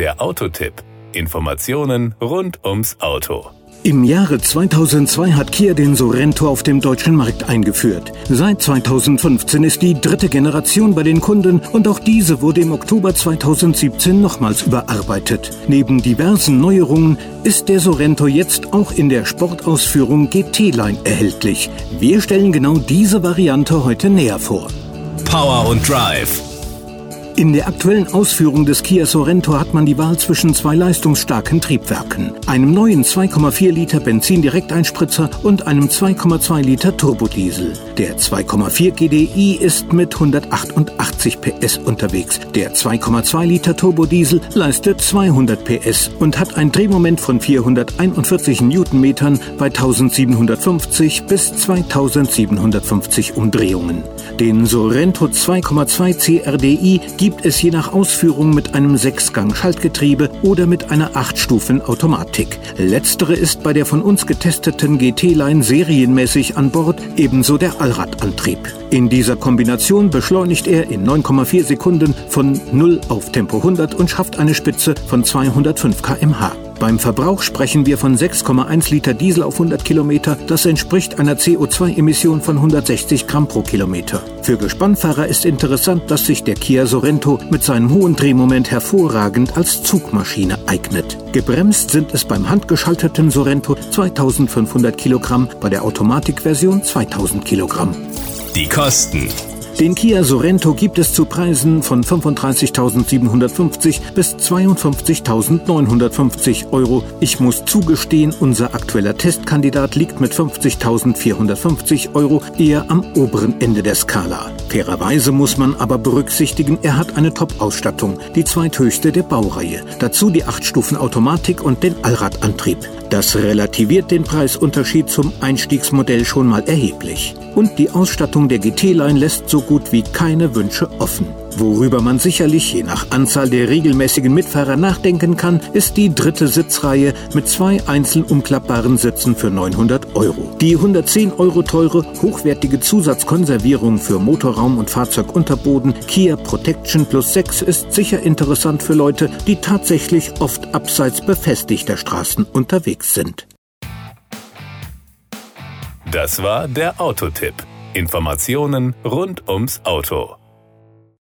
Der Autotipp. Informationen rund ums Auto. Im Jahre 2002 hat Kia den Sorento auf dem deutschen Markt eingeführt. Seit 2015 ist die dritte Generation bei den Kunden und auch diese wurde im Oktober 2017 nochmals überarbeitet. Neben diversen Neuerungen ist der Sorento jetzt auch in der Sportausführung GT-Line erhältlich. Wir stellen genau diese Variante heute näher vor. Power und Drive in der aktuellen Ausführung des Kia Sorento hat man die Wahl zwischen zwei leistungsstarken Triebwerken, einem neuen 2,4 Liter Benzin-Direkteinspritzer und einem 2,2 Liter Turbodiesel. Der 2,4 GDI ist mit 188 PS unterwegs. Der 2,2 Liter Turbodiesel leistet 200 PS und hat ein Drehmoment von 441 Newtonmetern bei 1750 bis 2750 Umdrehungen. Den Sorento 2,2 CRDI gibt es je nach Ausführung mit einem Sechsgang-Schaltgetriebe oder mit einer Acht-Stufen-Automatik. Letztere ist bei der von uns getesteten GT-Line serienmäßig an Bord, ebenso der Allradantrieb. In dieser Kombination beschleunigt er in 9,4 Sekunden von 0 auf Tempo 100 und schafft eine Spitze von 205 km/h. Beim Verbrauch sprechen wir von 6,1 Liter Diesel auf 100 Kilometer. Das entspricht einer CO2-Emission von 160 Gramm pro Kilometer. Für Gespannfahrer ist interessant, dass sich der Kia Sorento mit seinem hohen Drehmoment hervorragend als Zugmaschine eignet. Gebremst sind es beim handgeschalteten Sorento 2500 Kilogramm, bei der Automatikversion 2000 Kilogramm. Die Kosten. Den Kia Sorento gibt es zu Preisen von 35.750 bis 52.950 Euro. Ich muss zugestehen, unser aktueller Testkandidat liegt mit 50.450 Euro eher am oberen Ende der Skala. Fairerweise muss man aber berücksichtigen, er hat eine Top-Ausstattung, die zweithöchste der Baureihe. Dazu die 8-Stufen-Automatik und den Allradantrieb. Das relativiert den Preisunterschied zum Einstiegsmodell schon mal erheblich. Und die Ausstattung der GT-Line lässt so gut wie keine Wünsche offen. Worüber man sicherlich je nach Anzahl der regelmäßigen Mitfahrer nachdenken kann, ist die dritte Sitzreihe mit zwei einzeln umklappbaren Sitzen für 900 Euro. Die 110 Euro teure, hochwertige Zusatzkonservierung für Motorraum und Fahrzeugunterboden Kia Protection Plus 6 ist sicher interessant für Leute, die tatsächlich oft abseits befestigter Straßen unterwegs sind. Das war der Autotipp. Informationen rund ums Auto.